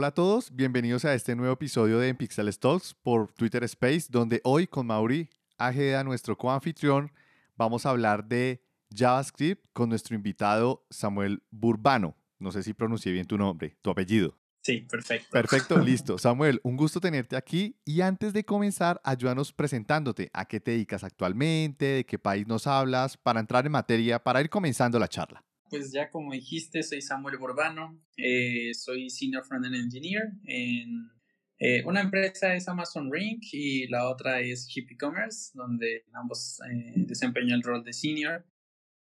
Hola a todos, bienvenidos a este nuevo episodio de Pixel Talks por Twitter Space, donde hoy con Mauri Ajeda, nuestro coanfitrión, vamos a hablar de JavaScript con nuestro invitado Samuel Burbano. No sé si pronuncié bien tu nombre, tu apellido. Sí, perfecto. Perfecto, listo. Samuel, un gusto tenerte aquí. Y antes de comenzar, ayúdanos presentándote. ¿A qué te dedicas actualmente? ¿De qué país nos hablas? Para entrar en materia, para ir comenzando la charla. Pues ya como dijiste, soy Samuel Borbano, eh, soy Senior Frontend Engineer en eh, una empresa es Amazon Ring y la otra es Chip E-Commerce, donde ambos eh, el rol de Senior.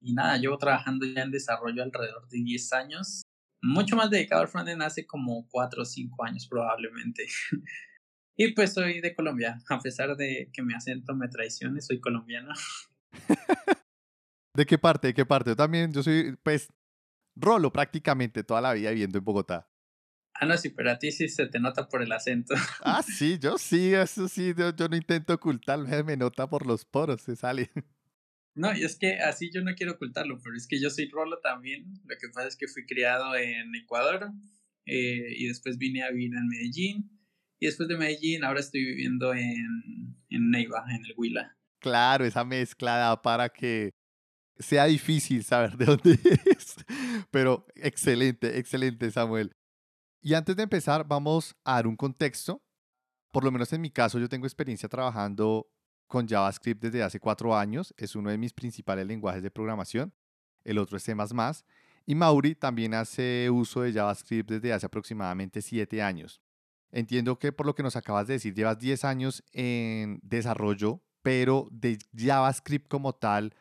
Y nada, llevo trabajando ya en desarrollo alrededor de 10 años mucho más dedicado al frontend hace como 4 o 5 años probablemente. y pues soy de Colombia, a pesar de que mi acento me traicione, soy colombiano. ¿De qué parte? ¿De qué parte? Yo también, yo soy, pues, rolo prácticamente toda la vida viviendo en Bogotá. Ah, no, sí, pero a ti sí se te nota por el acento. Ah, sí, yo sí, eso sí, yo, yo no intento ocultarme, me nota por los poros, se sale. No, y es que así yo no quiero ocultarlo, pero es que yo soy rolo también. Lo que pasa es que fui criado en Ecuador eh, y después vine a vivir en Medellín. Y después de Medellín ahora estoy viviendo en, en Neiva, en el Huila. Claro, esa mezcla da para que sea difícil saber de dónde es. Pero excelente, excelente, Samuel. Y antes de empezar, vamos a dar un contexto. Por lo menos en mi caso, yo tengo experiencia trabajando con JavaScript desde hace cuatro años. Es uno de mis principales lenguajes de programación. El otro es C++. Y Mauri también hace uso de JavaScript desde hace aproximadamente siete años. Entiendo que por lo que nos acabas de decir, llevas 10 años en desarrollo, pero de JavaScript como tal,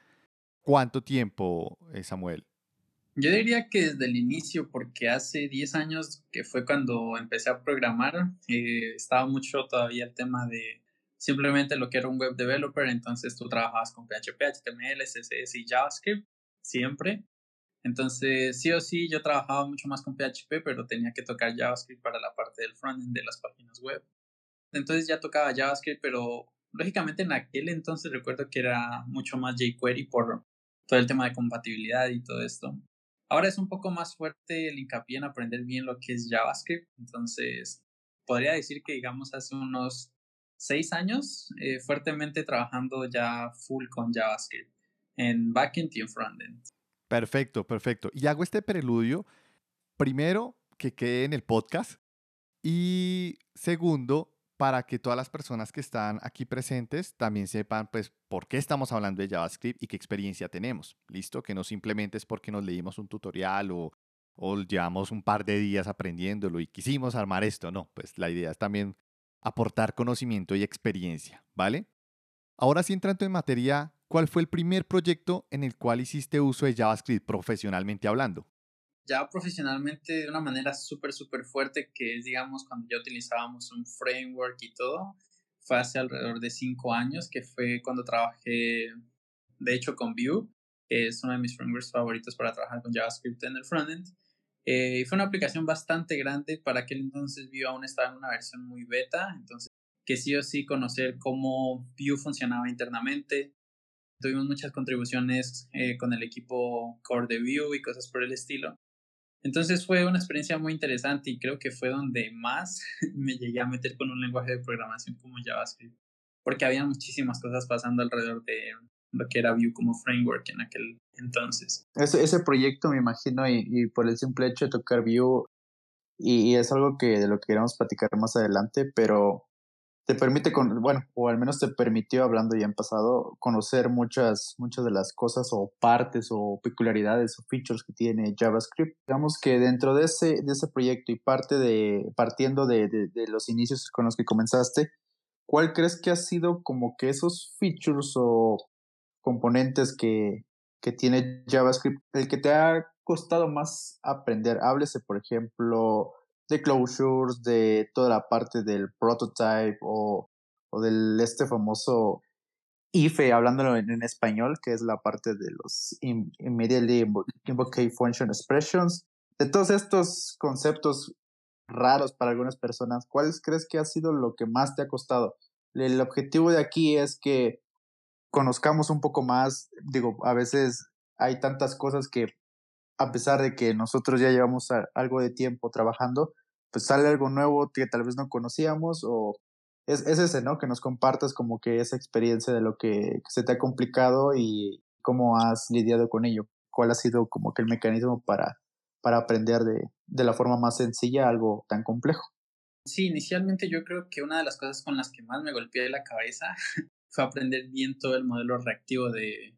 ¿cuánto tiempo, eh, Samuel? Yo diría que desde el inicio, porque hace 10 años que fue cuando empecé a programar, eh, estaba mucho todavía el tema de simplemente lo que era un web developer, entonces tú trabajabas con PHP, HTML, CSS y JavaScript siempre. Entonces, sí o sí, yo trabajaba mucho más con PHP, pero tenía que tocar JavaScript para la parte del frontend de las páginas web. Entonces ya tocaba JavaScript, pero lógicamente en aquel entonces recuerdo que era mucho más jQuery por todo el tema de compatibilidad y todo esto. Ahora es un poco más fuerte el hincapié en aprender bien lo que es JavaScript, entonces podría decir que digamos hace unos seis años eh, fuertemente trabajando ya full con JavaScript en backend y en frontend. Perfecto, perfecto. Y hago este preludio, primero, que quede en el podcast y segundo, para que todas las personas que están aquí presentes también sepan, pues, por qué estamos hablando de JavaScript y qué experiencia tenemos. ¿Listo? Que no simplemente es porque nos leímos un tutorial o, llevamos un par de días aprendiéndolo y quisimos armar esto. No, pues la idea es también aportar conocimiento y experiencia, ¿vale? Ahora sí entrando en materia, ¿cuál fue el primer proyecto en el cual hiciste uso de JavaScript profesionalmente hablando? Ya profesionalmente de una manera súper, súper fuerte, que es, digamos, cuando ya utilizábamos un framework y todo, fue hace alrededor de cinco años, que fue cuando trabajé, de hecho, con Vue, que es uno de mis frameworks favoritos para trabajar con JavaScript en el frontend. Eh, fue una aplicación bastante grande, para aquel entonces Vue aún estaba en una versión muy beta, entonces que sí o sí conocer cómo Vue funcionaba internamente. Tuvimos muchas contribuciones eh, con el equipo core de Vue y cosas por el estilo. Entonces fue una experiencia muy interesante y creo que fue donde más me llegué a meter con un lenguaje de programación como JavaScript, porque había muchísimas cosas pasando alrededor de, lo que era Vue como framework en aquel entonces. Ese, ese proyecto me imagino y, y por el simple hecho de tocar Vue y, y, es algo que de lo que queremos platicar más adelante, pero te permite, con, bueno, o al menos te permitió, hablando ya en pasado, conocer muchas, muchas de las cosas o partes o peculiaridades o features que tiene JavaScript. Digamos que dentro de ese, de ese proyecto y parte de, partiendo de, de, de los inicios con los que comenzaste, ¿cuál crees que ha sido como que esos features o componentes que, que tiene JavaScript, el que te ha costado más aprender. Háblese, por ejemplo, de closures, de toda la parte del prototype o, o del este famoso IFE, hablándolo en, español, que es la parte de los immediately invoke function expressions. De todos estos conceptos raros para algunas personas, ¿cuáles crees que ha sido lo que más te ha costado? El objetivo de aquí es que conozcamos un poco más. Digo, a veces hay tantas cosas que a pesar de que nosotros ya llevamos algo de tiempo trabajando, pues sale algo nuevo que tal vez no conocíamos o es, es ese, ¿no? Que nos compartas como que esa experiencia de lo que se te ha complicado y cómo has lidiado con ello. ¿Cuál ha sido como que el mecanismo para, para aprender de, de la forma más sencilla algo tan complejo? Sí, inicialmente yo creo que una de las cosas con las que más me golpeé la cabeza fue aprender bien todo el modelo reactivo de,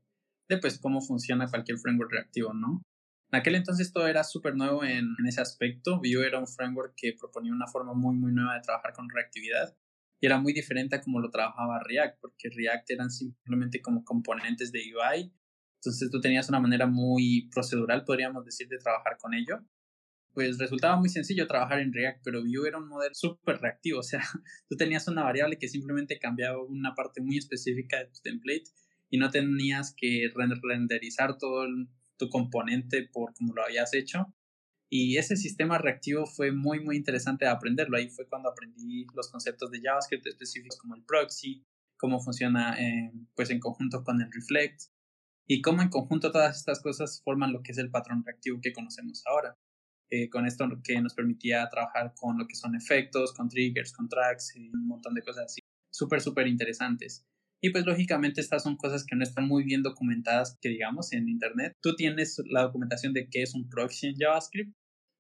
de pues cómo funciona cualquier framework reactivo, ¿no? En aquel entonces todo era súper nuevo en, ese aspecto. Vue era un framework que proponía una forma muy, muy nueva de trabajar con reactividad y era muy diferente a como lo trabajaba React, porque React eran simplemente como componentes de UI. Entonces tú tenías una manera muy procedural, podríamos decir, de trabajar con ello. Pues resultaba muy sencillo trabajar en React, pero Vue era un modelo súper reactivo. O sea, tú tenías una variable que simplemente cambiaba una parte muy específica de tu template y no tenías que renderizar todo tu componente por como lo habías hecho, y ese sistema reactivo fue muy, muy interesante de aprenderlo. Ahí fue cuando aprendí los conceptos de JavaScript específicos como el proxy, cómo funciona pues en conjunto con el reflect y cómo en conjunto todas estas cosas forman lo que es el patrón reactivo que conocemos ahora. Eh, con esto que nos permitía trabajar con lo que son efectos, con triggers, con tracks y un montón de cosas así. Súper, súper interesantes. Y pues lógicamente estas son cosas que no están muy bien documentadas, que digamos, en Internet. Tú tienes la documentación de qué es un proxy en JavaScript,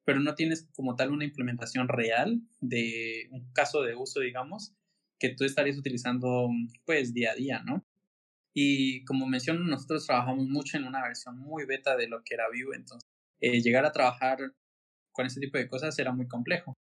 pero no tienes como tal una implementación real de un caso de uso, digamos, que tú estarías utilizando pues día a día, ¿no? Y como menciono, nosotros trabajamos mucho en una versión muy beta de lo que era Vue, entonces eh, llegar a trabajar con ese tipo de cosas era muy complejo.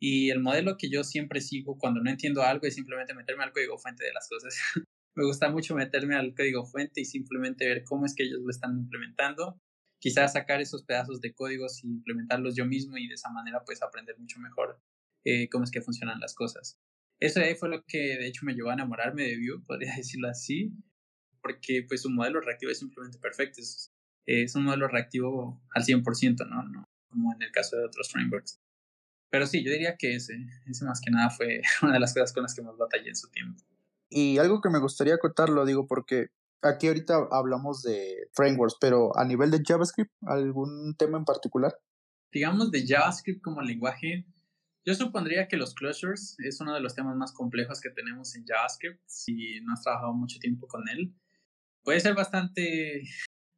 Y el modelo que yo siempre sigo cuando no entiendo algo es simplemente meterme al código fuente de las cosas. Me gusta mucho meterme al código fuente y simplemente ver cómo es que ellos lo están implementando quizás sacar esos pedazos de códigos y implementarlos yo mismo y de esa manera pues aprender mucho mejor eh, cómo es que funcionan las cosas. Eso ahí fue lo que de hecho me llevó a enamorarme de Vue, podría decirlo así, porque pues su modelo reactivo es simplemente perfecto, es, es un modelo reactivo al 100%, ¿no? ¿no? Como en el caso de otros frameworks. Pero sí, yo diría que ese, ese más que nada fue una de las cosas con las que más batallé en su tiempo. Y algo que me gustaría lo digo, porque aquí ahorita hablamos de frameworks, pero a nivel de JavaScript, ¿algún tema en particular? Digamos de JavaScript como lenguaje, yo supondría que los closures es uno de los temas más complejos que tenemos en JavaScript, si no has trabajado mucho tiempo con él. Puede ser bastante,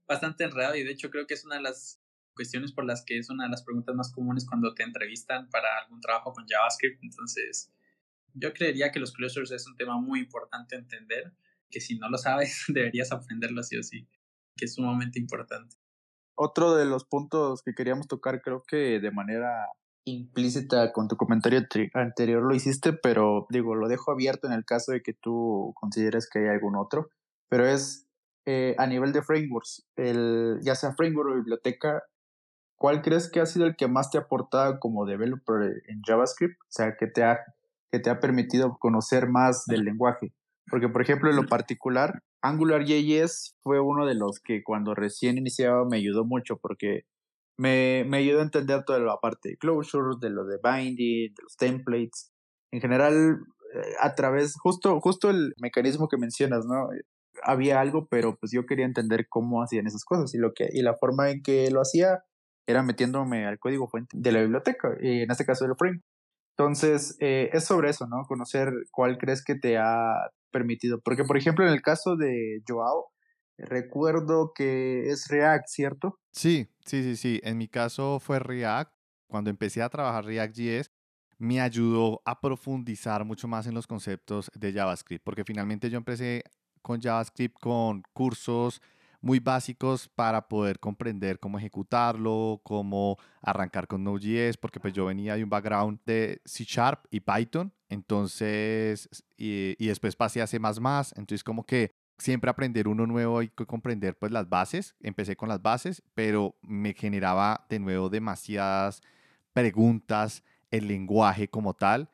bastante enredado y de hecho creo que es una de las cuestiones por las que es una de las preguntas más comunes cuando te entrevistan para algún trabajo con JavaScript. Entonces, yo creería que los closures es un tema muy importante entender que si no lo sabes deberías aprenderlo sí o sí, que es sumamente importante. Otro de los puntos que queríamos tocar, creo que de manera implícita con tu comentario anterior lo hiciste, pero digo, lo dejo abierto en el caso de que tú consideres que hay algún otro, pero es eh, a nivel de frameworks, el, ya sea framework o biblioteca, ¿cuál crees que ha sido el que más te ha aportado como developer en JavaScript? O sea, que te ha, que te ha permitido conocer más del lenguaje. Porque, por ejemplo, en lo particular, AngularJS fue uno de los que cuando recién iniciaba me ayudó mucho porque me, me ayudó a entender toda la parte de closures, de lo de binding, de los templates. En general, eh, a través, justo, justo el mecanismo que mencionas, ¿no? Había algo, pero pues yo quería entender cómo hacían esas cosas y, lo que, y la forma en que lo hacía era metiéndome al código fuente de la biblioteca, y en este caso del frame. Entonces, eh, es sobre eso, ¿no? Conocer cuál crees que te ha permitido. Porque, por ejemplo, en el caso de Joao, recuerdo que es React, ¿cierto? Sí, sí, sí, sí. En mi caso fue React. Cuando empecé a trabajar React.js, me ayudó a profundizar mucho más en los conceptos de JavaScript, porque finalmente yo empecé con JavaScript con cursos muy básicos para poder comprender cómo ejecutarlo, cómo arrancar con Node.js, porque pues yo venía de un background de C Sharp y Python, entonces, y, y después pasé a C++, entonces como que siempre aprender uno nuevo y comprender pues las bases, empecé con las bases, pero me generaba de nuevo demasiadas preguntas el lenguaje como tal.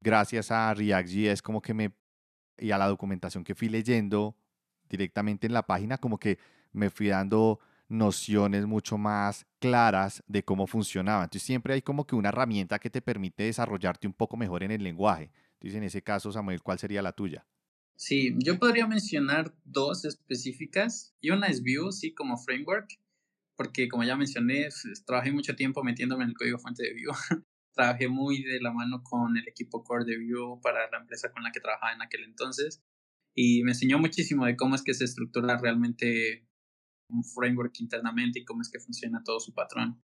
Gracias a React.js como que me y a la documentación que fui leyendo, directamente en la página, como que me fui dando nociones mucho más claras de cómo funcionaba. Entonces siempre hay como que una herramienta que te permite desarrollarte un poco mejor en el lenguaje. Entonces en ese caso, Samuel, ¿cuál sería la tuya? Sí, yo podría mencionar dos específicas y una es Vue, sí, como framework, porque como ya mencioné, trabajé mucho tiempo metiéndome en el código fuente de Vue. trabajé muy de la mano con el equipo core de Vue para la empresa con la que trabajaba en aquel entonces y me enseñó muchísimo de cómo es que se estructura realmente un framework internamente y cómo es que funciona todo su patrón.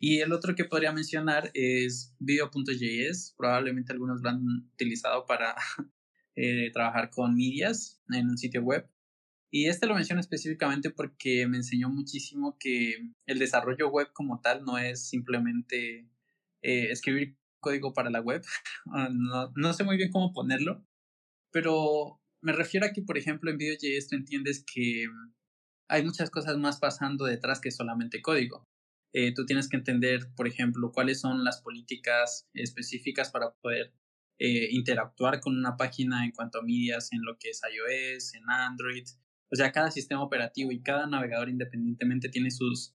Y el otro que podría mencionar es video.js. Probablemente algunos lo han utilizado para eh, trabajar con medias en un sitio web. Y este lo menciono específicamente porque me enseñó muchísimo que el desarrollo web como tal no es simplemente eh, escribir código para la web. no, no sé muy bien cómo ponerlo, pero me refiero a que, por ejemplo, en Vue.js tú entiendes que hay muchas cosas más pasando detrás que solamente código. Eh, tú tienes que entender, por ejemplo, cuáles son las políticas específicas para poder eh, interactuar con una página en cuanto a medias en lo que es iOS, en Android. O sea, cada sistema operativo y cada navegador independientemente tiene sus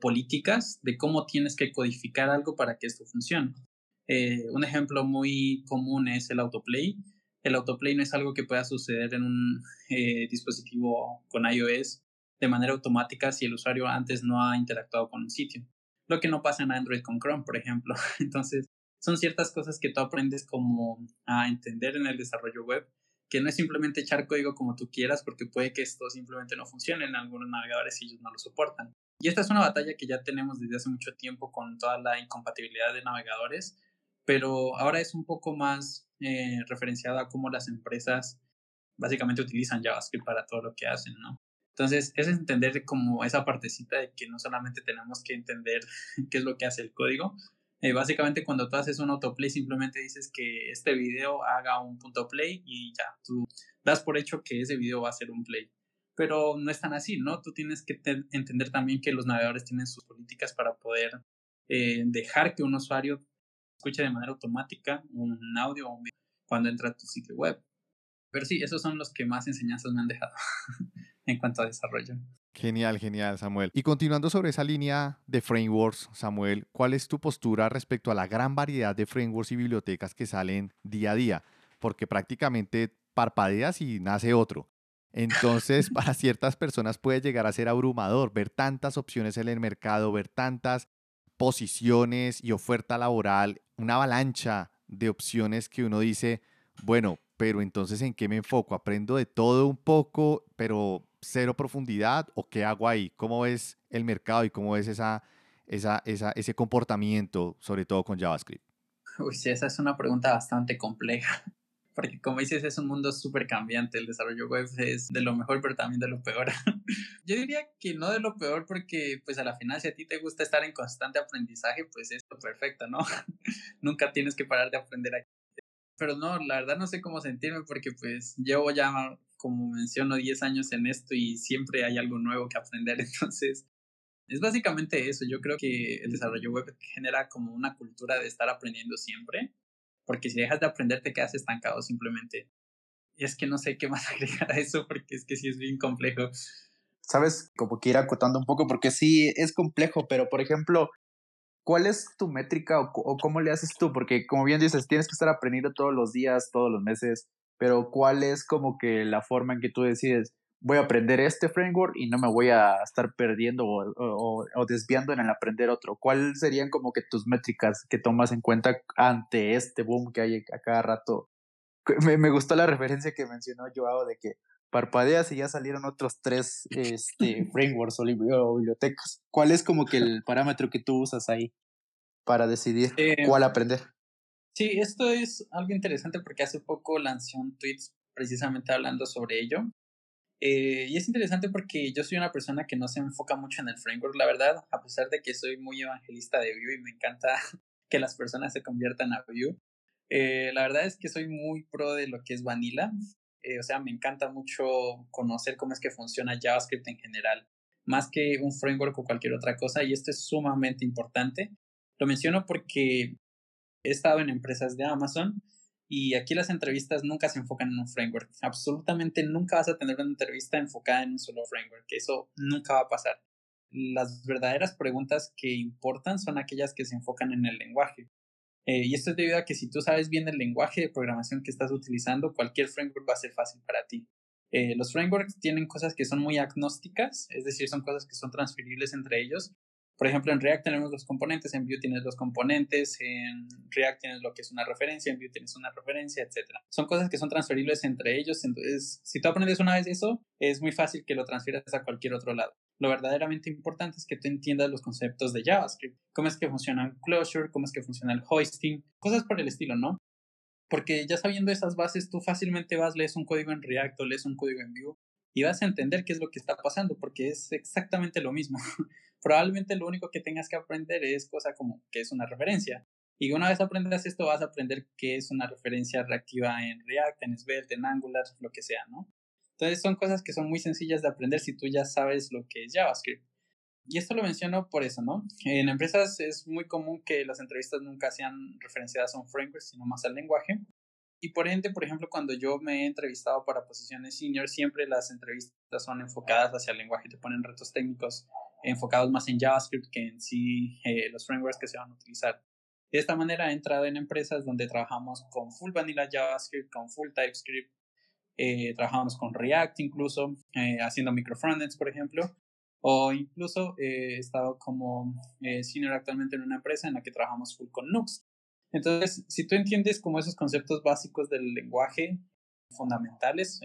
políticas de cómo tienes que codificar algo para que esto funcione. Eh, un ejemplo muy común es el autoplay el autoplay no es algo que pueda suceder en un eh, dispositivo con iOS de manera automática si el usuario antes no ha interactuado con un sitio. Lo que no pasa en Android con Chrome, por ejemplo. Entonces, son ciertas cosas que tú aprendes como a entender en el desarrollo web, que no es simplemente echar código como tú quieras, porque puede que esto simplemente no funcione en algunos navegadores y ellos no lo soportan. Y esta es una batalla que ya tenemos desde hace mucho tiempo con toda la incompatibilidad de navegadores, pero ahora es un poco más eh, referenciada a cómo las empresas básicamente utilizan JavaScript para todo lo que hacen, ¿no? Entonces, es entender como esa partecita de que no solamente tenemos que entender qué es lo que hace el código. Eh, básicamente, cuando tú haces un autoplay, simplemente dices que este video haga un punto play y ya, tú das por hecho que ese video va a ser un play. Pero no es tan así, ¿no? Tú tienes que entender también que los navegadores tienen sus políticas para poder eh, dejar que un usuario escuche de manera automática un audio o un video cuando entra a tu sitio web. Pero sí, esos son los que más enseñanzas me han dejado en cuanto a desarrollo. Genial, genial, Samuel. Y continuando sobre esa línea de frameworks, Samuel, ¿cuál es tu postura respecto a la gran variedad de frameworks y bibliotecas que salen día a día? Porque prácticamente parpadeas y nace otro. Entonces, para ciertas personas puede llegar a ser abrumador ver tantas opciones en el mercado, ver tantas posiciones y oferta laboral, una avalancha de opciones que uno dice, bueno, pero entonces ¿en qué me enfoco? ¿Aprendo de todo un poco, pero cero profundidad? ¿O qué hago ahí? ¿Cómo ves el mercado y cómo ves esa, esa, esa, ese comportamiento, sobre todo con JavaScript? Uy, esa es una pregunta bastante compleja porque como dices es un mundo súper cambiante, el desarrollo web es de lo mejor pero también de lo peor. Yo diría que no de lo peor porque pues a la final si a ti te gusta estar en constante aprendizaje pues es lo perfecto, ¿no? Nunca tienes que parar de aprender aquí. Pero no, la verdad no sé cómo sentirme porque pues llevo ya como menciono 10 años en esto y siempre hay algo nuevo que aprender, entonces es básicamente eso. Yo creo que el desarrollo web genera como una cultura de estar aprendiendo siempre porque si dejas de aprender te quedas estancado simplemente. Y es que no sé qué más agregar a eso porque es que sí es bien complejo. Sabes, como que ir acotando un poco porque sí es complejo, pero por ejemplo, ¿cuál es tu métrica o, o cómo le haces tú? Porque como bien dices, tienes que estar aprendiendo todos los días, todos los meses, pero ¿cuál es como que la forma en que tú decides? Voy a aprender este framework y no me voy a estar perdiendo o, o, desviando en el aprender otro. ¿Cuáles serían como que tus métricas que tomas en cuenta ante este boom que hay a cada rato? Me, me gustó la referencia que mencionó Joao de que parpadeas y ya salieron otros tres este, frameworks o, bibliotecas. ¿Cuál es como que el parámetro que tú usas ahí para decidir eh, cuál aprender? Sí, esto es algo interesante porque hace poco lancé un tweet precisamente hablando sobre ello. Eh, y es interesante porque yo soy una persona que no se enfoca mucho en el framework, la verdad, a pesar de que soy muy evangelista de Vue y me encanta que las personas se conviertan a Vue. Eh, la verdad es que soy muy pro de lo que es Vanilla. Eh, o sea, me encanta mucho conocer cómo es que funciona JavaScript en general, más que un framework o cualquier otra cosa, y esto es sumamente importante. Lo menciono porque he estado en empresas de Amazon y aquí las entrevistas nunca se enfocan en un framework. Absolutamente nunca vas a tener una entrevista enfocada en un solo framework. Eso nunca va a pasar. Las verdaderas preguntas que importan son aquellas que se enfocan en el lenguaje. Eh, y esto es debido a que si tú sabes bien el lenguaje de programación que estás utilizando, cualquier framework va a ser fácil para ti. Eh, los frameworks tienen cosas que son muy agnósticas, es decir, son cosas que son transferibles entre ellos, Por ejemplo, en React tenemos los componentes, en Vue tienes los componentes, en React tienes lo que es una referencia, en Vue tienes una referencia, etc. Son cosas que son transferibles entre ellos, entonces si tú aprendes una vez eso, es muy fácil que lo transfieras a cualquier otro lado. Lo verdaderamente importante es que tú entiendas los conceptos de JavaScript, cómo es que funciona un closure, cómo es que funciona el hoisting, cosas por el estilo, ¿no? Porque ya sabiendo esas bases, tú fácilmente vas, lees un código en React o lees un código en Vue y vas a entender qué es lo que está pasando, porque es exactamente lo mismo. Probablemente lo único que tengas que aprender es cosa como qué es una referencia. Y una vez aprendas esto, vas a aprender qué es una referencia reactiva en React, en Svelte, en Angular, lo que sea, ¿no? Entonces son cosas que son muy sencillas de aprender si tú ya sabes lo que es JavaScript. Y esto lo menciono por eso, ¿no? En empresas es muy común que las entrevistas nunca sean referenciadas a un framework, sino más al lenguaje. Y por ende, por ejemplo, cuando yo me he entrevistado para posiciones senior, siempre las entrevistas son enfocadas hacia el lenguaje, te ponen retos técnicos enfocados más en JavaScript que en sí eh, los frameworks que se van a utilizar. De esta manera he entrado en empresas donde trabajamos con full vanilla JavaScript, con full TypeScript, eh, trabajamos con React incluso, eh, haciendo microfrontends, por ejemplo, o incluso he estado como senior actualmente en una empresa en la que trabajamos full con Nux. Entonces, si tú entiendes como esos conceptos básicos del lenguaje fundamentales,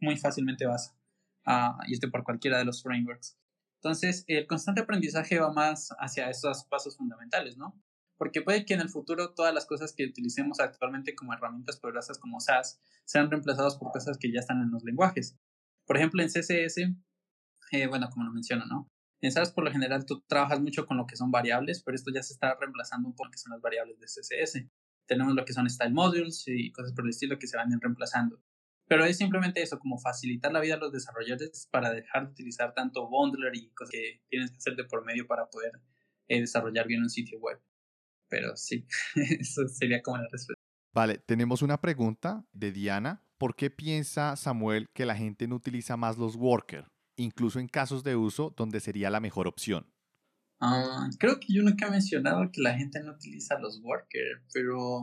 muy fácilmente vas a irte por cualquiera de los frameworks. Entonces, el constante aprendizaje va más hacia esos pasos fundamentales, ¿no? Porque puede que en el futuro todas las cosas que utilicemos actualmente como herramientas poderosas como SAS sean reemplazadas por cosas que ya están en los lenguajes. Por ejemplo, en CSS, eh, bueno, como lo menciono, ¿no? En por lo general tú trabajas mucho con lo que son variables, pero esto ya se está reemplazando un poco que son las variables de CSS. Tenemos lo que son style modules y cosas por el estilo que se van reemplazando. Pero es simplemente eso, como facilitar la vida a los desarrolladores para dejar de utilizar tanto bundler y cosas que tienes que hacer de por medio para poder eh, desarrollar bien un sitio web. Pero sí, eso sería como la respuesta. Vale, tenemos una pregunta de Diana. ¿Por qué piensa Samuel que la gente no utiliza más los workers, incluso en casos de uso donde sería la mejor opción? Ah, creo que yo nunca he mencionado que la gente no utiliza los workers, pero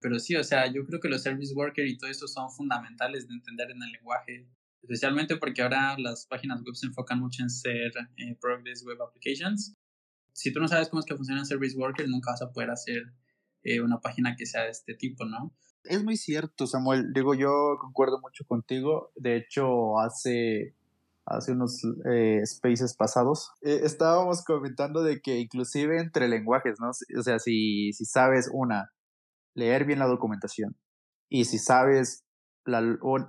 pero sí, o sea, yo creo que los service workers y todo eso son fundamentales de entender en el lenguaje, especialmente porque ahora las páginas web se enfocan mucho en ser eh, Progress Web Applications. Si tú no sabes cómo es que funciona Service Worker, nunca vas a poder hacer eh, una página que sea de este tipo, ¿no? Es muy cierto, Samuel. Digo, yo concuerdo mucho contigo. De hecho, hace, hace unos eh, spaces pasados estábamos comentando de que inclusive entre lenguajes, ¿no? O sea, si, si sabes una, leer bien la documentación. Y si sabes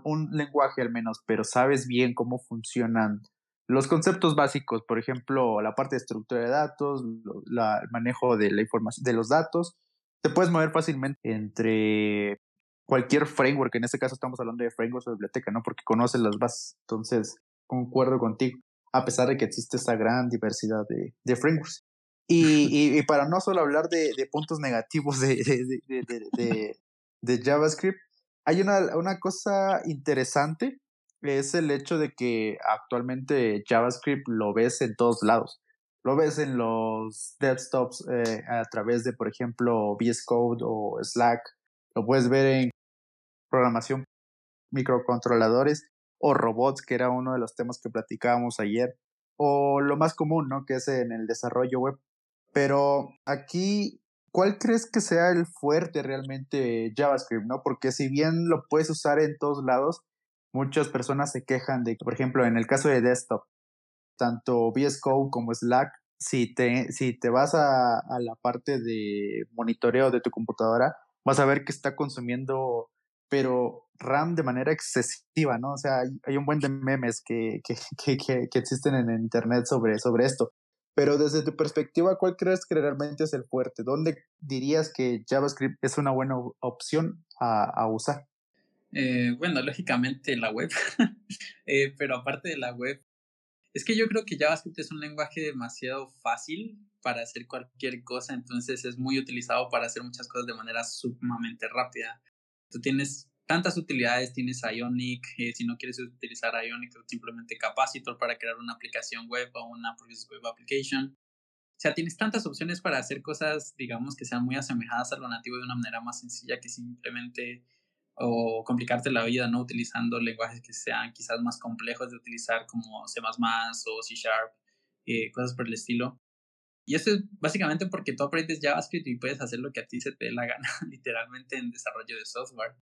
un, lenguaje al menos, pero sabes bien cómo funcionan los conceptos básicos, por ejemplo, la parte de estructura de datos, el manejo de la información, de los datos, te puedes mover fácilmente entre cualquier framework, en este caso estamos hablando de frameworks o biblioteca, ¿no? Porque conoces las bases. Entonces, concuerdo contigo, a pesar de que existe esta gran diversidad de, de frameworks. Y, y, para no solo hablar de, de puntos negativos de, de, de, JavaScript, hay una, una cosa interesante, es el hecho de que actualmente JavaScript lo ves en todos lados. Lo ves en los desktops eh, a través de, por ejemplo, VS Code o Slack. Lo puedes ver en programación microcontroladores o robots, que era uno de los temas que platicábamos ayer. O lo más común, ¿no? Que es en el desarrollo web. Pero aquí, ¿cuál crees que sea el fuerte realmente JavaScript, no? Porque si bien lo puedes usar en todos lados, muchas personas se quejan de, por ejemplo, en el caso de desktop, tanto VS Code como Slack, si te, si te vas a, a la parte de monitoreo de tu computadora, vas a ver que está consumiendo, pero RAM de manera excesiva, ¿no? O sea, hay, un buen de memes que, que, que, que, existen en internet sobre, sobre esto. Pero desde tu perspectiva, ¿cuál crees que realmente es el fuerte? ¿Dónde dirías que JavaScript es una buena opción a, usar? Eh, bueno, lógicamente la web, eh, pero aparte de la web, es que yo creo que JavaScript es un lenguaje demasiado fácil para hacer cualquier cosa, entonces es muy utilizado para hacer muchas cosas de manera sumamente rápida. Tú tienes tantas utilidades, tienes Ionic, eh, si no quieres utilizar Ionic, simplemente Capacitor para crear una aplicación web o una Web Application. O sea, tienes tantas opciones para hacer cosas, digamos, que sean muy asemejadas a lo nativo de una manera más sencilla que simplemente o complicarte la vida, ¿no? Utilizando lenguajes que sean quizás más complejos de utilizar como C++ o C Sharp, eh, cosas por el estilo. Y eso es básicamente porque tú aprendes JavaScript y puedes hacer lo que a ti se te dé la gana, literalmente en desarrollo de software.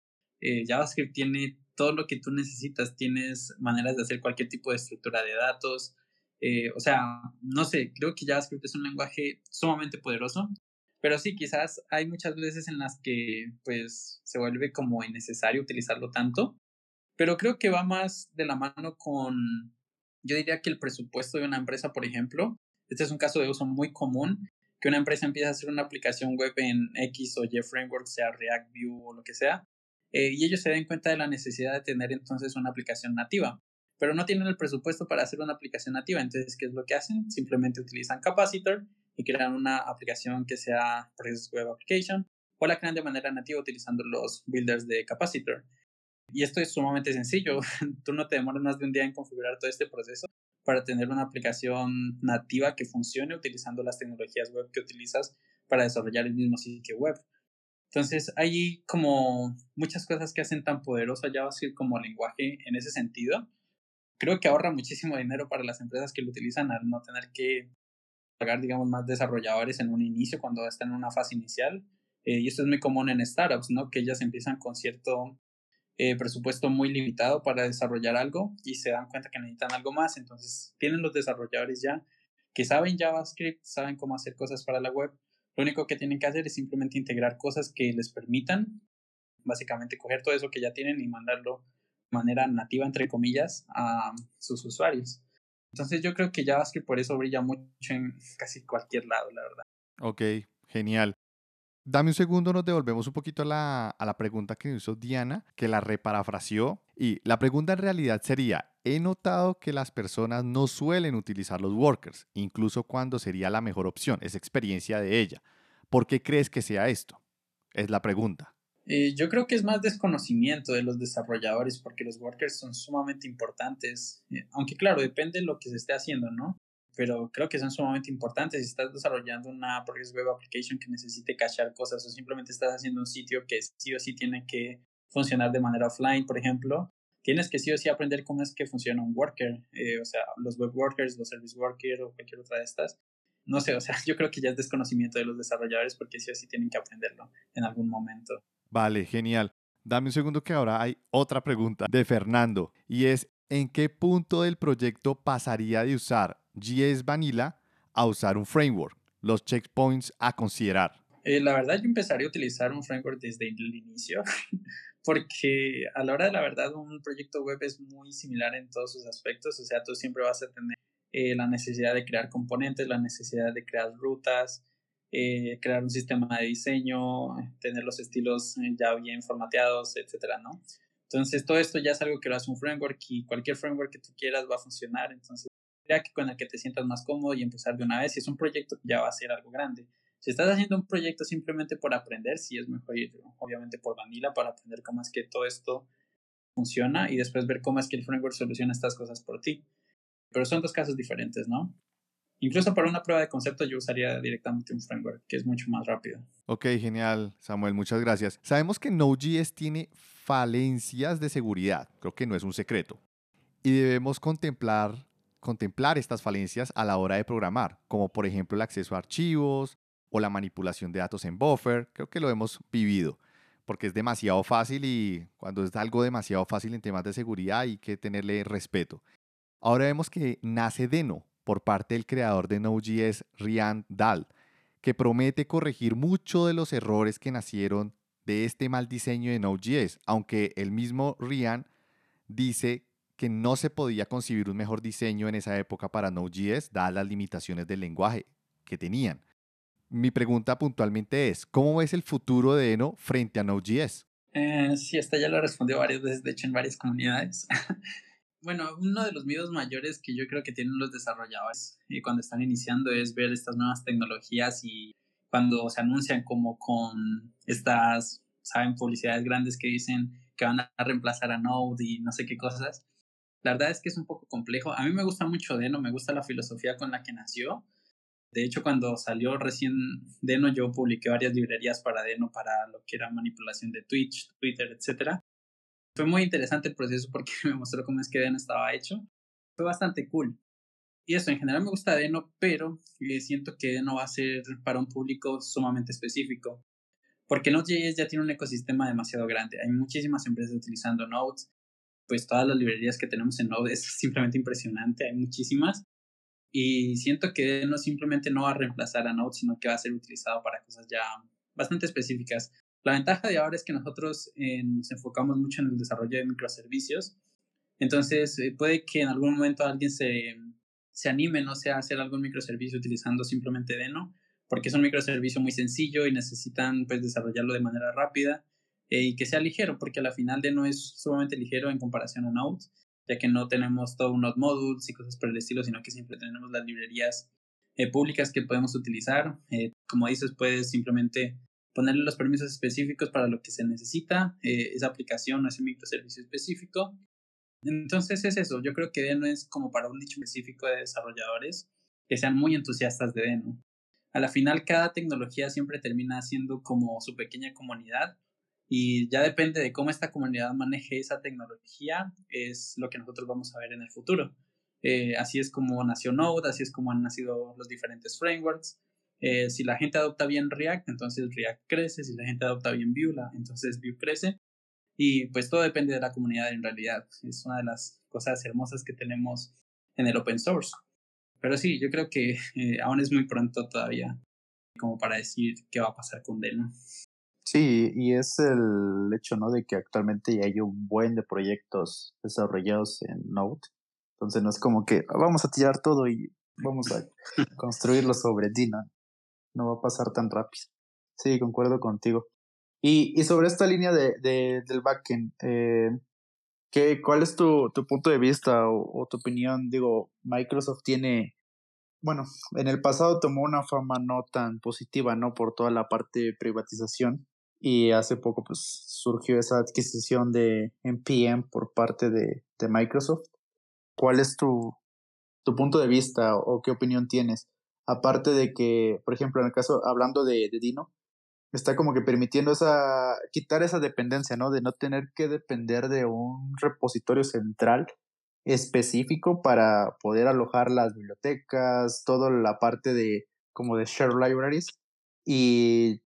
Eh, JavaScript tiene todo lo que tú necesitas, tienes maneras de hacer cualquier tipo de estructura de datos. Eh, o sea, no sé, creo que JavaScript es un lenguaje sumamente poderoso, pero sí, quizás hay muchas veces en las que pues se vuelve como innecesario utilizarlo tanto, pero creo que va más de la mano con, yo diría que el presupuesto de una empresa, por ejemplo, este es un caso de uso muy común, que una empresa empieza a hacer una aplicación web en X o Y framework, sea React, Vue o lo que sea, eh, y ellos se den cuenta de la necesidad de tener entonces una aplicación nativa, pero no tienen el presupuesto para hacer una aplicación nativa. Entonces, ¿qué es lo que hacen? Simplemente utilizan Capacitor y crean una aplicación que sea Process Web Application o la crean de manera nativa utilizando los builders de Capacitor. Y esto es sumamente sencillo. Tú no te demoras más de un día en configurar todo este proceso para tener una aplicación nativa que funcione utilizando las tecnologías web que utilizas para desarrollar el mismo sitio web. Entonces, hay como muchas cosas que hacen tan poderoso JavaScript como lenguaje en ese sentido. Creo que ahorra muchísimo dinero para las empresas que lo utilizan al no tener que pagar, digamos, más desarrolladores en un inicio cuando están en una fase inicial. Eh, y esto es muy común en startups, ¿no? Que ellas empiezan con cierto eh, presupuesto muy limitado para desarrollar algo y se dan cuenta que necesitan algo más. Entonces, tienen los desarrolladores ya que saben JavaScript, saben cómo hacer cosas para la web, lo único que tienen que hacer es simplemente integrar cosas que les permitan, básicamente coger todo eso que ya tienen y mandarlo de manera nativa, entre comillas, a sus usuarios. Entonces yo creo que JavaScript por eso brilla mucho en casi cualquier lado, la verdad. Ok, genial. Dame un segundo, nos devolvemos un poquito a la, a la pregunta que hizo Diana, que la reparafraseó. Y la pregunta en realidad sería, he notado que las personas no suelen utilizar los workers, incluso cuando sería la mejor opción, es experiencia de ella. ¿Por qué crees que sea esto? Es la pregunta. Eh, yo creo que es más desconocimiento de los desarrolladores porque los workers son sumamente importantes, eh, aunque claro, depende de lo que se esté haciendo, ¿no? Pero creo que son sumamente importantes. Si estás desarrollando una Progress Web Application que necesite cachear cosas o simplemente estás haciendo un sitio que sí o sí tiene que funcionar de manera offline, por ejemplo, tienes que sí o sí aprender cómo es que funciona un worker, eh, o sea, los web workers, los service workers o cualquier otra de estas. No sé, o sea, yo creo que ya es desconocimiento de los desarrolladores porque sí o sí tienen que aprenderlo en algún momento. Vale, genial. Dame un segundo que ahora hay otra pregunta de Fernando y es, ¿en qué punto del proyecto pasaría de usar JS Vanilla a usar un framework? Los checkpoints a considerar. Eh, la verdad, yo empezaría a utilizar un framework desde el inicio. porque a la hora de la verdad un proyecto web es muy similar en todos sus aspectos, o sea, tú siempre vas a tener eh, la necesidad de crear componentes, la necesidad de crear rutas, eh, crear un sistema de diseño, tener los estilos eh, ya bien formateados, etcétera, ¿no? Entonces, todo esto ya es algo que lo hace un framework y cualquier framework que tú quieras va a funcionar. Entonces, con el que te sientas más cómodo y empezar de una vez. Si es un proyecto ya va a ser algo grande. Si estás haciendo un proyecto simplemente por aprender, sí es mejor ir obviamente por Vanilla para aprender cómo es que todo esto funciona y después ver cómo es que el framework soluciona estas cosas por ti. Pero son dos casos diferentes, ¿no? Incluso para una prueba de concepto yo usaría directamente un framework que es mucho más rápido. Ok, genial, Samuel, muchas gracias. Sabemos que Node.js tiene falencias de seguridad, creo que no es un secreto. Y debemos contemplar, contemplar estas falencias a la hora de programar, como por ejemplo el acceso a archivos, o la manipulación de datos en buffer. Creo que lo hemos vivido porque es demasiado fácil y cuando es algo demasiado fácil en temas de seguridad hay que tenerle respeto. Ahora vemos que nace Deno por parte del creador de Node.js, Ryan Dahl, que promete corregir muchos de los errores que nacieron de este mal diseño de Node.js, aunque el mismo Ryan dice que no se podía concebir un mejor diseño en esa época para Node.js, dadas las limitaciones del lenguaje que tenían. Mi pregunta puntualmente es, ¿cómo ves el futuro de Eno frente a Node.js? Eh, sí, esta ya lo respondió varias veces, de hecho en varias comunidades. bueno, uno de los miedos mayores que yo creo que tienen los desarrolladores y cuando están iniciando es ver estas nuevas tecnologías y cuando se anuncian como con estas, saben, publicidades grandes que dicen que van a reemplazar a Node y no sé qué cosas. La verdad es que es un poco complejo. A mí me gusta mucho Deno, me gusta la filosofía con la que nació, de hecho, cuando salió recién Deno, yo publiqué varias librerías para Deno para lo que era manipulación de Twitch, Twitter, etc. Fue muy interesante el proceso porque me mostró cómo es que Deno estaba hecho. Fue bastante cool. Y eso, en general me gusta Deno, pero eh, siento que Deno va a ser para un público sumamente específico. Porque Node.js ya tiene un ecosistema demasiado grande. Hay muchísimas empresas utilizando Node. Pues todas las librerías que tenemos en Node es simplemente impresionante. Hay muchísimas. Y siento que Deno simplemente no va a reemplazar a Node, sino que va a ser utilizado para cosas ya bastante específicas. La ventaja de ahora es que nosotros eh, nos enfocamos mucho en el desarrollo de microservicios. Entonces, eh, puede que en algún momento alguien se, se anime, no sea, a hacer algún microservicio utilizando simplemente Deno, porque es un microservicio muy sencillo y necesitan pues, desarrollarlo de manera rápida eh, y que sea ligero, porque al final Deno es sumamente ligero en comparación a Node, ya que no tenemos todo un Node Modules y cosas por el estilo, sino que siempre tenemos las librerías públicas que podemos utilizar. como dices, puedes simplemente ponerle los permisos específicos para lo que se necesita, eh, esa aplicación o ese microservicio específico. Entonces es eso, yo creo que Deno es como para un nicho específico de desarrolladores que sean muy entusiastas de Deno. A la final cada tecnología siempre termina siendo como su pequeña comunidad y ya depende de cómo esta comunidad maneje esa tecnología, es lo que nosotros vamos a ver en el futuro. Eh, así es como nació Node, así es como han nacido los diferentes frameworks. Eh, si la gente adopta bien React, entonces React crece, si la gente adopta bien Vue, entonces Vue crece. Y pues todo depende de la comunidad en realidad. Es una de las cosas hermosas que tenemos en el open source. Pero sí, yo creo que eh, aún es muy pronto todavía como para decir qué va a pasar con Deno. Sí, y es el hecho, ¿no? De que actualmente ya hay un buen de proyectos desarrollados en Node. Entonces no es como que vamos a tirar todo y vamos a construirlo sobre Dino no va a pasar tan rápido. Sí, concuerdo contigo. Y, y sobre esta línea de, de del backend, eh, ¿qué, ¿cuál es tu, tu, punto de vista o, tu opinión? Digo, Microsoft tiene, bueno, en el pasado tomó una fama no tan positiva, ¿no? Por toda la parte de privatización. Y hace poco, pues, surgió esa adquisición de NPM por parte de, de Microsoft. ¿Cuál es tu, tu punto de vista o qué opinión tienes? Aparte de que, por ejemplo, en el caso, hablando de, Dino, está como que permitiendo esa, quitar esa dependencia, ¿no? De no tener que depender de un repositorio central específico para poder alojar las bibliotecas, toda la parte de como de share libraries y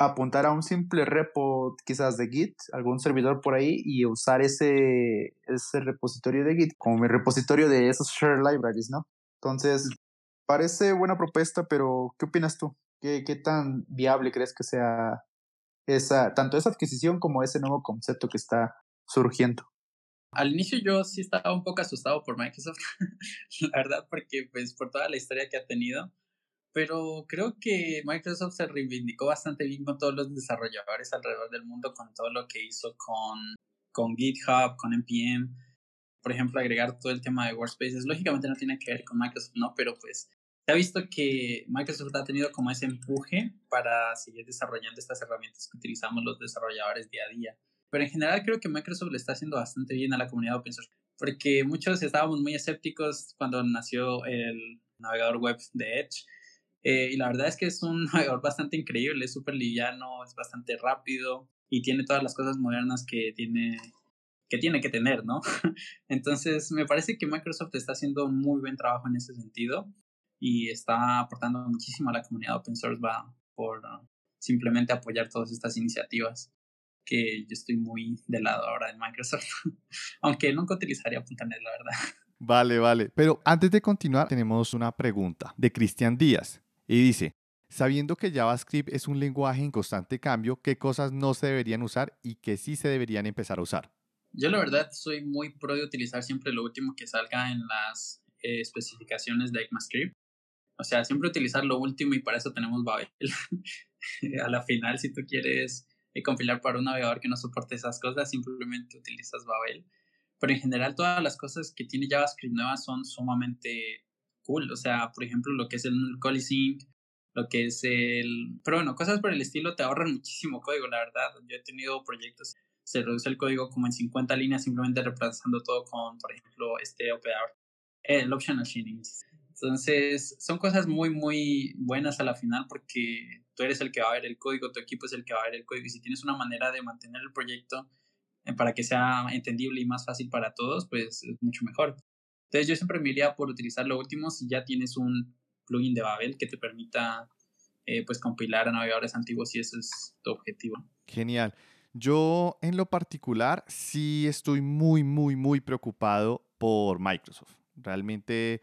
apuntar a un simple repo quizás de Git, algún servidor por ahí y usar ese, ese repositorio de Git como mi repositorio de esos share libraries, ¿no? Entonces, parece buena propuesta, pero ¿qué opinas tú? ¿Qué, qué tan viable crees que sea esa, tanto esa adquisición como ese nuevo concepto que está surgiendo? Al inicio yo sí estaba un poco asustado por Microsoft, la verdad, porque pues por toda la historia que ha tenido, pero creo que Microsoft se reivindicó bastante bien con todos los desarrolladores alrededor del mundo, con todo lo que hizo con, con GitHub, con NPM, por ejemplo, agregar todo el tema de workspaces. Lógicamente no tiene que ver con Microsoft, ¿no? Pero pues se ha visto que Microsoft ha tenido como ese empuje para seguir desarrollando estas herramientas que utilizamos los desarrolladores día a día. Pero en general creo que Microsoft le está haciendo bastante bien a la comunidad open source, porque muchos estábamos muy escépticos cuando nació el navegador web de Edge. Eh, y la verdad es que es un navegador bastante increíble, es súper liviano, es bastante rápido y tiene todas las cosas modernas que tiene que tiene que tener, ¿no? Entonces, me parece que Microsoft está haciendo un muy buen trabajo en ese sentido y está aportando muchísimo a la comunidad open source va por simplemente apoyar todas estas iniciativas que yo estoy muy del lado ahora de Microsoft, aunque nunca utilizaría .NET, la verdad. Vale, vale. Pero antes de continuar, tenemos una pregunta de Cristian Díaz y dice, sabiendo que JavaScript es un lenguaje en constante cambio, ¿qué cosas no se deberían usar y qué sí se deberían empezar a usar? Yo la verdad soy muy pro de utilizar siempre lo último que salga en las eh, especificaciones de ECMAScript. O sea, siempre utilizar lo último y para eso tenemos Babel. a la final, si tú quieres eh, compilar para un navegador que no soporte esas cosas, simplemente utilizas Babel. Pero en general todas las cosas que tiene JavaScript nuevas son sumamente cool. O sea, por ejemplo, lo que es el null sync, lo que es el... Pero bueno, cosas por el estilo te ahorran muchísimo código, la verdad. Yo he tenido proyectos, se reduce el código como en 50 líneas simplemente reemplazando todo con, por ejemplo, este operador, el optional machining. Entonces, son cosas muy, muy buenas a la final porque tú eres el que va a ver el código, tu equipo es el que va a ver el código y si tienes una manera de mantener el proyecto eh, para que sea entendible y más fácil para todos, pues es mucho mejor. Entonces yo siempre me iría por utilizar lo último si ya tienes un plugin de Babel que te permita eh, pues compilar a navegadores antiguos y ese es tu objetivo. Genial. Yo en lo particular sí estoy muy, muy, muy preocupado por Microsoft. Realmente,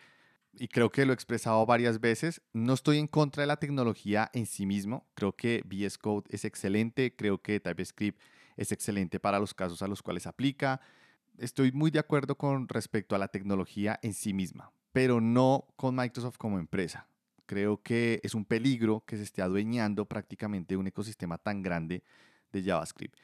y creo que lo he expresado varias veces, no estoy en contra de la tecnología en sí mismo. Creo que VS Code es excelente, creo que TypeScript es excelente para los casos a los cuales aplica. Estoy muy de acuerdo con respecto a la tecnología en sí misma, pero no con Microsoft como empresa. Creo que es un peligro que se esté adueñando prácticamente un ecosistema tan grande de JavaScript.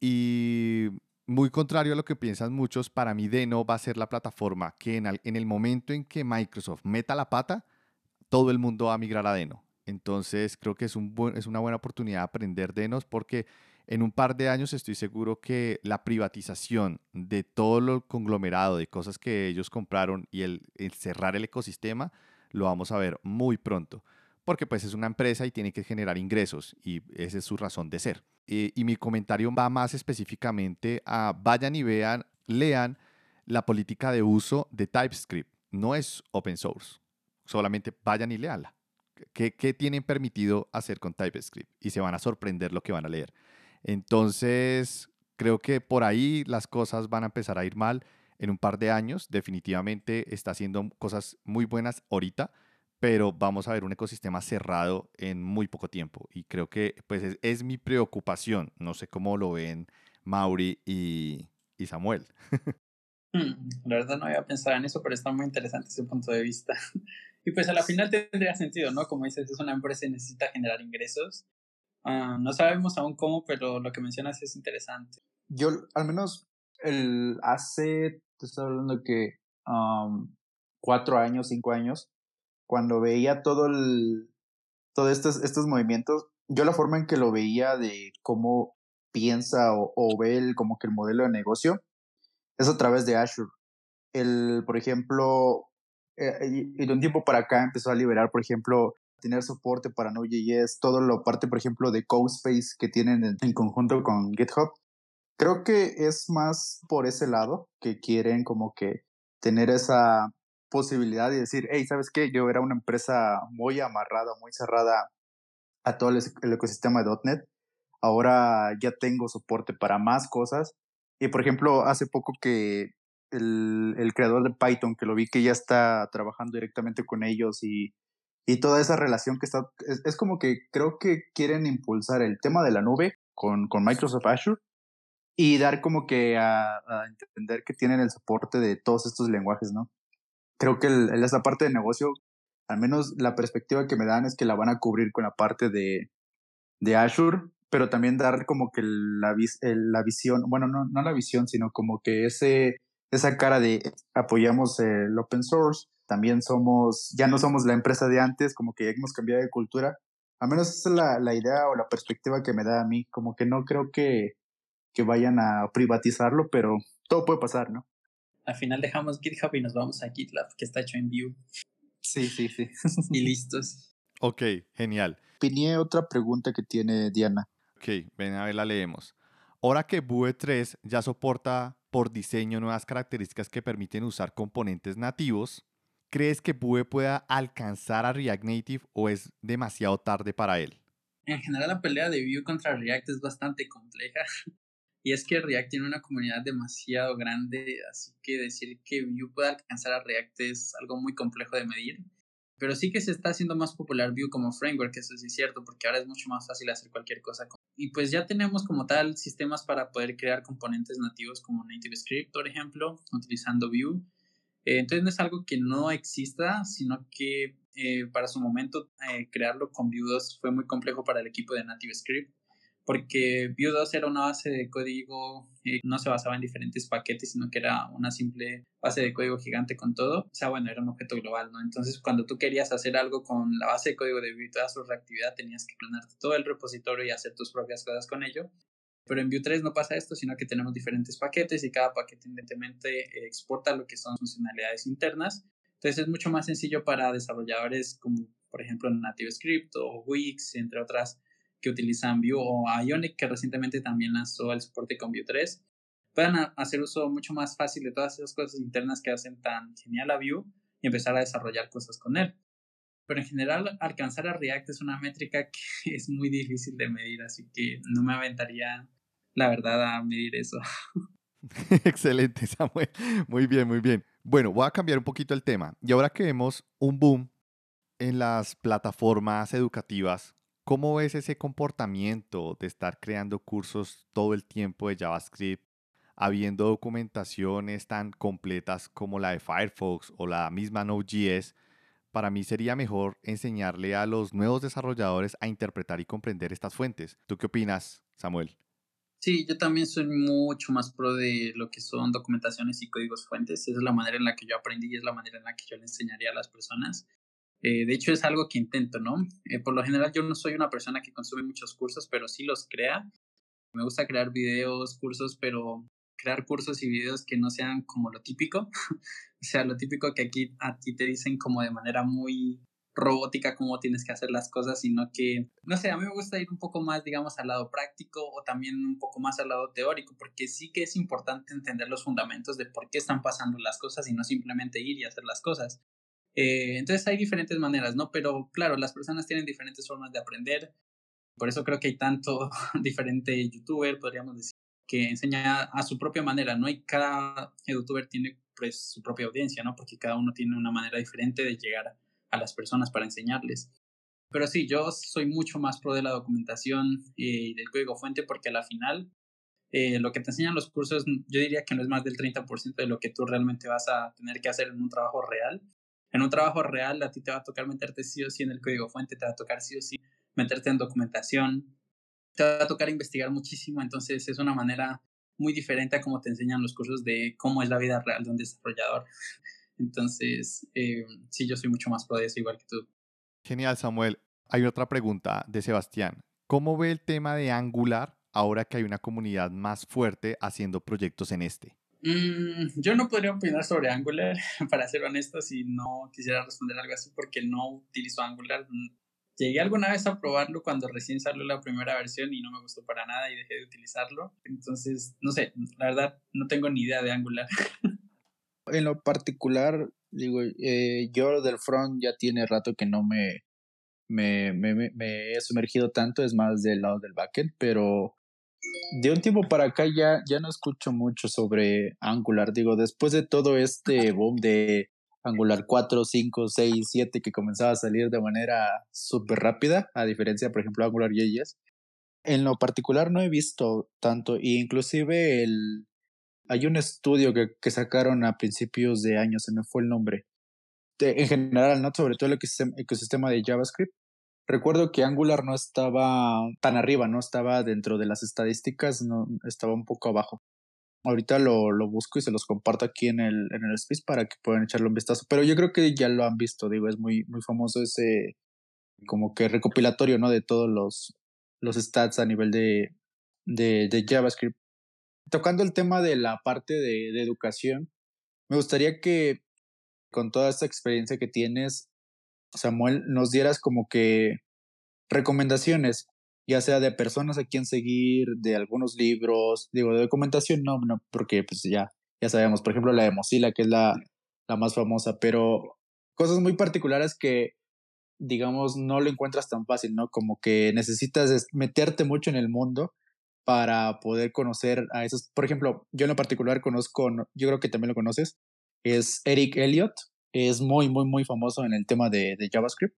Y muy contrario a lo que piensan muchos, para mí Deno va a ser la plataforma que en el, momento en que Microsoft meta la pata, todo el mundo va a migrar a Deno. Entonces creo que es, un es una buena oportunidad de aprender Denos porque en un par de años estoy seguro que la privatización de todo lo conglomerado de cosas que ellos compraron y el, cerrar el ecosistema lo vamos a ver muy pronto. Porque pues es una empresa y tiene que generar ingresos y esa es su razón de ser. y mi comentario va más específicamente a vayan y vean, lean la política de uso de TypeScript. No es open source. Solamente vayan y leanla. ¿Qué, ¿Qué tienen permitido hacer con TypeScript? Y se van a sorprender lo que van a leer. Entonces, creo que por ahí las cosas van a empezar a ir mal en un par de años. Definitivamente está haciendo cosas muy buenas ahorita, pero vamos a ver un ecosistema cerrado en muy poco tiempo. Y creo que pues es, mi preocupación. No sé cómo lo ven Mauri y, y Samuel. Hmm, la verdad no había pensado en eso, pero está muy interesante ese punto de vista. Y pues a la final tendría sentido, ¿no? Como dices, es una empresa y necesita generar ingresos. Ah, no sabemos aún cómo, pero lo que mencionas es interesante. Yo, al menos, el, hace, te estoy hablando que cuatro años, cinco años, cuando veía todo el, todos estos, estos movimientos, yo la forma en que lo veía de cómo piensa o, o ve el, como que el modelo de negocio es a través de Azure. El, por ejemplo, eh, y de un tiempo para acá empezó a liberar, por ejemplo, tener soporte para Node.js, todo lo parte, por ejemplo, de CodeSpace que tienen en, conjunto con GitHub. Creo que es más por ese lado que quieren como que tener esa posibilidad de decir, hey, ¿sabes qué? Yo era una empresa muy amarrada, muy cerrada a todo el, ecosistema de .NET. Ahora ya tengo soporte para más cosas. Y por ejemplo, hace poco que el, el creador de Python, que lo vi que ya está trabajando directamente con ellos y y toda esa relación que está, es, como que creo que quieren impulsar el tema de la nube con, con Microsoft Azure y dar como que a, entender que tienen el soporte de todos estos lenguajes, ¿no? Creo que el, esa parte de negocio, al menos la perspectiva que me dan es que la van a cubrir con la parte de, de Azure, pero también dar como que la, la visión, bueno, no, no la visión, sino como que ese, esa cara de apoyamos el open source, también somos, ya no somos la empresa de antes, como que ya hemos cambiado de cultura. Al menos esa es la, la idea o la perspectiva que me da a mí, como que no creo que, que vayan a privatizarlo, pero todo puede pasar, ¿no? Al final dejamos GitHub y nos vamos a GitLab, que está hecho en Vue. Sí, sí, sí. y listos. Ok, genial. Piné otra pregunta que tiene Diana. Ok, ven a ver, la leemos. Ahora que Vue 3 ya soporta por diseño nuevas características que permiten usar componentes nativos, ¿Crees que Vue pueda alcanzar a React Native o es demasiado tarde para él? En general la pelea de Vue contra React es bastante compleja. Y es que React tiene una comunidad demasiado grande, así que decir que Vue pueda alcanzar a React es algo muy complejo de medir. Pero sí que se está haciendo más popular Vue como framework, eso sí es cierto, porque ahora es mucho más fácil hacer cualquier cosa. Y pues ya tenemos como tal sistemas para poder crear componentes nativos como NativeScript, por ejemplo, utilizando Vue. Eh, entonces no es algo que no exista, sino que eh, para su momento eh, crearlo con Vue 2 fue muy complejo para el equipo de NativeScript, porque Vue 2 era una base de código, no se basaba en diferentes paquetes, sino que era una simple base de código gigante con todo. O sea, bueno, era un objeto global, ¿no? Entonces, cuando tú querías hacer algo con la base de código de Vue toda su reactividad, tenías que planear todo el repositorio y hacer tus propias cosas con ello. Pero en Vue 3 no pasa esto, sino que tenemos diferentes paquetes y cada paquete evidentemente eh, exporta lo que son funcionalidades internas. Entonces es mucho más sencillo para desarrolladores como por ejemplo NativeScript o Wix, entre otras que utilizan Vue o Ionic, que recientemente también lanzó el soporte con Vue 3. puedan hacer uso mucho más fácil de todas esas cosas internas que hacen tan genial a Vue y empezar a desarrollar cosas con él. Pero en general, alcanzar a React es una métrica que es muy difícil de medir, así que no me aventaría, la verdad, a medir eso. Excelente, Samuel. Muy bien, muy bien. Bueno, voy a cambiar un poquito el tema. Y ahora que vemos un boom en las plataformas educativas, ¿cómo ves ese comportamiento de estar creando cursos todo el tiempo de JavaScript, habiendo documentaciones tan completas como la de Firefox o la misma Node.js? Para mí sería mejor enseñarle a los nuevos desarrolladores a interpretar y comprender estas fuentes. ¿Tú qué opinas, Samuel? Sí, yo también soy mucho más pro de lo que son documentaciones y códigos fuentes. Esa es la manera en la que yo aprendí y es la manera en la que yo le enseñaría a las personas. Eh, de hecho, es algo que intento, ¿no? Eh, por lo general, yo no soy una persona que consume muchos cursos, pero sí los crea. Me gusta crear videos, cursos, pero crear cursos y videos que no sean como lo típico. o sea, lo típico que aquí a ti te dicen como de manera muy robótica cómo tienes que hacer las cosas, sino que, no sé, a mí me gusta ir un poco más, digamos, al lado práctico o también un poco más al lado teórico, porque sí que es importante entender los fundamentos de por qué están pasando las cosas y no simplemente ir y hacer las cosas. Eh, entonces hay diferentes maneras, ¿no? Pero claro, las personas tienen diferentes formas de aprender. Por eso creo que hay tanto diferente youtuber, podríamos decir, que enseña a su propia manera, ¿no? Y cada youtuber tiene pues su propia audiencia, ¿no? Porque cada uno tiene una manera diferente de llegar a las personas para enseñarles. Pero sí, yo soy mucho más pro de la documentación y del código fuente porque a la final eh, lo que te enseñan los cursos yo diría que no es más del 30% de lo que tú realmente vas a tener que hacer en un trabajo real. En un trabajo real a ti te va a tocar meterte sí o sí en el código fuente, te va a tocar sí o sí meterte en documentación, te va a tocar investigar muchísimo, entonces es una manera muy diferente a cómo te enseñan los cursos de cómo es la vida real de un desarrollador. Entonces, eh, sí, yo soy mucho más pro de eso, igual que tú. Genial, Samuel. Hay otra pregunta de Sebastián. ¿Cómo ve el tema de Angular ahora que hay una comunidad más fuerte haciendo proyectos en este? Mm, yo no podría opinar sobre Angular, para ser honesto, si no quisiera responder algo así, porque no utilizo Angular. Llegué alguna vez a probarlo cuando recién salió la primera versión y no me gustó para nada y dejé de utilizarlo. Entonces, no sé, la verdad no tengo ni idea de Angular. En lo particular, digo, eh, yo del front ya tiene rato que no me, me, he sumergido tanto, es más del lado del backend, pero de un tiempo para acá ya, ya no escucho mucho sobre Angular. Digo, después de todo este boom de Angular 4, 5, 6, 7 que comenzaba a salir de manera súper rápida, a diferencia, por ejemplo, Angular JS. En lo particular no he visto tanto, e inclusive el, hay un estudio que, que, sacaron a principios de año, se me fue el nombre. en general, ¿no? Sobre todo el ecosistema de JavaScript. Recuerdo que Angular no estaba tan arriba, no estaba dentro de las estadísticas, no estaba un poco abajo. Ahorita lo, lo busco y se los comparto aquí en el, en el space para que puedan echarle un vistazo. Pero yo creo que ya lo han visto, digo, es muy, muy famoso ese como que recopilatorio, ¿no? De todos los, los stats a nivel de, de, de JavaScript tocando el tema de la parte de, educación, me gustaría que con toda esta experiencia que tienes, Samuel, nos dieras como que recomendaciones, ya sea de personas a quien seguir, de algunos libros, digo, de documentación no, no, porque pues ya, ya sabemos, por ejemplo, la de Mozilla, que es la, la más famosa, pero cosas muy particulares que, digamos, no lo encuentras tan fácil, ¿no? Como que necesitas meterte mucho en el mundo para poder conocer a esos. Por ejemplo, yo en lo particular conozco, yo creo que también lo conoces, es Eric Elliott, es muy, muy, muy famoso en el tema de, de JavaScript.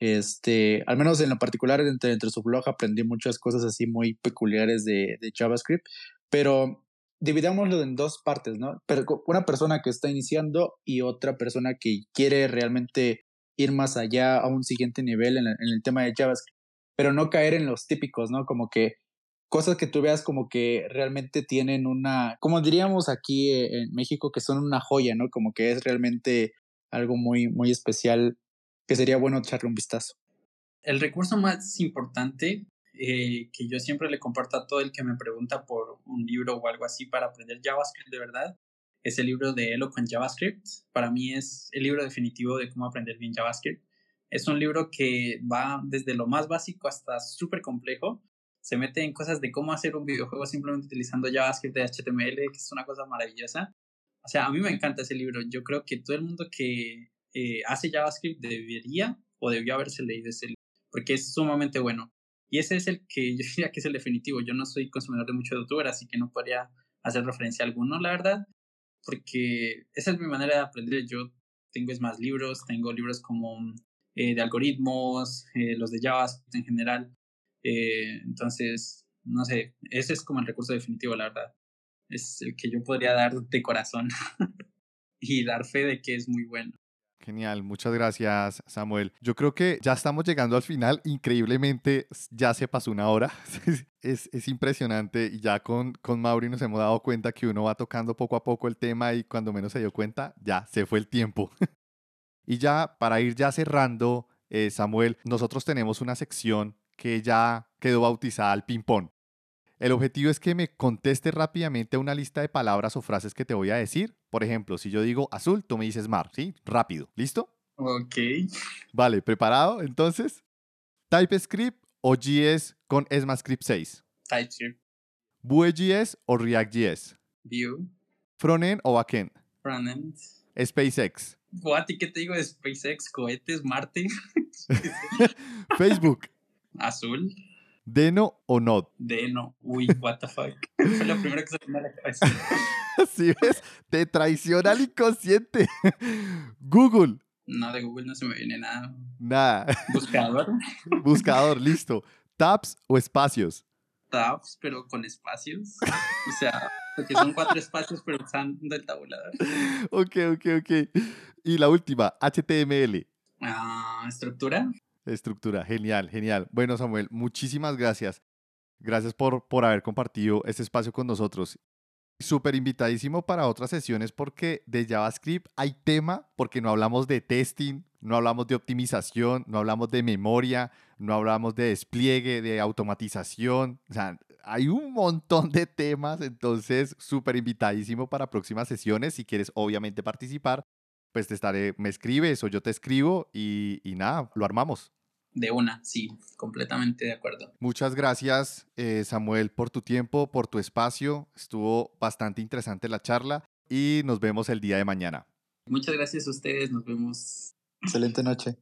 Este, al menos en lo particular, entre, entre su blog aprendí muchas cosas así muy peculiares de, JavaScript, pero dividámoslo en dos partes, ¿no? Pero una persona que está iniciando y otra persona que quiere realmente ir más allá a un siguiente nivel en el tema de JavaScript, pero no caer en los típicos, ¿no? Como que cosas que tú veas como que realmente tienen una, como diríamos aquí e, en México, que son una joya, ¿no? Como que es realmente algo muy, muy especial que sería bueno echarle un vistazo. El recurso más importante eh, que yo siempre le comparto a todo el que me pregunta por un libro o algo así para aprender JavaScript de verdad es el libro de Eloquent JavaScript. Para mí es el libro definitivo de cómo aprender bien JavaScript. Es un libro que va desde lo más básico hasta súper complejo se mete en cosas de cómo hacer un videojuego simplemente utilizando JavaScript de HTML, que es una cosa maravillosa. O sea, a mí me encanta ese libro. Yo creo que todo el mundo que eh, hace JavaScript debería o debió haberse leído ese libro, porque es sumamente bueno. Y ese es el que yo diría que es el definitivo. Yo no soy consumidor de mucho de youtuber, así que no podría hacer referencia a alguno, la verdad, porque esa es mi manera de aprender. Yo tengo es más libros, tengo libros como eh, de algoritmos, eh, los de JavaScript en general. Eh, entonces, no sé, ese es como el recurso definitivo, la verdad. Es el que yo podría dar de corazón y dar fe de que es muy bueno. Genial, muchas gracias Samuel. Yo creo que ya estamos llegando al final, increíblemente ya se pasó una hora, es, es, impresionante y ya con, con Mauri nos hemos dado cuenta que uno va tocando poco a poco el tema y cuando menos se dio cuenta, ya se fue el tiempo. y ya para ir ya cerrando, eh, Samuel, nosotros tenemos una sección que ya quedó bautizada al ping-pong. El objetivo es que me conteste rápidamente una lista de palabras o frases que te voy a decir. Por ejemplo, si yo digo azul, tú me dices mar, ¿sí? Rápido. ¿Listo? Ok. Vale, ¿preparado? Entonces, TypeScript o JS con ESMAScript 6. TypeScript. Vue.js o React.js. Vue. Frontend o backend. Frontend. SpaceX. ¿y qué te digo de SpaceX? Cohetes, Marte. Facebook. Azul. ¿Deno o Node? Deno. Uy, what the fuck. Fue lo primero que se me a la cabeza. ¿Sí ves? Te traiciona el inconsciente. Google. No, de Google no se me viene nada. Nada. Buscador. Buscador, listo. ¿Tabs o espacios? Tabs, pero con espacios. O sea, porque son cuatro espacios, pero usando el tabulador. Ok, ok, ok. Y la última, HTML. Ah, estructura. Estructura, genial, genial. Bueno, Samuel, muchísimas gracias. Gracias por, por haber compartido este espacio con nosotros. Súper invitadísimo para otras sesiones porque de JavaScript hay tema, porque no hablamos de testing, no hablamos de optimización, no hablamos de memoria, no hablamos de despliegue, de automatización. O sea, hay un montón de temas, entonces súper invitadísimo para próximas sesiones. Si quieres, obviamente, participar, pues te estaré, me escribes o yo te escribo y, y nada, lo armamos. De una, sí, completamente de acuerdo. Muchas gracias, eh, Samuel, por tu tiempo, por tu espacio. Estuvo bastante interesante la charla y nos vemos el día de mañana. Muchas gracias a ustedes, nos vemos. Excelente noche.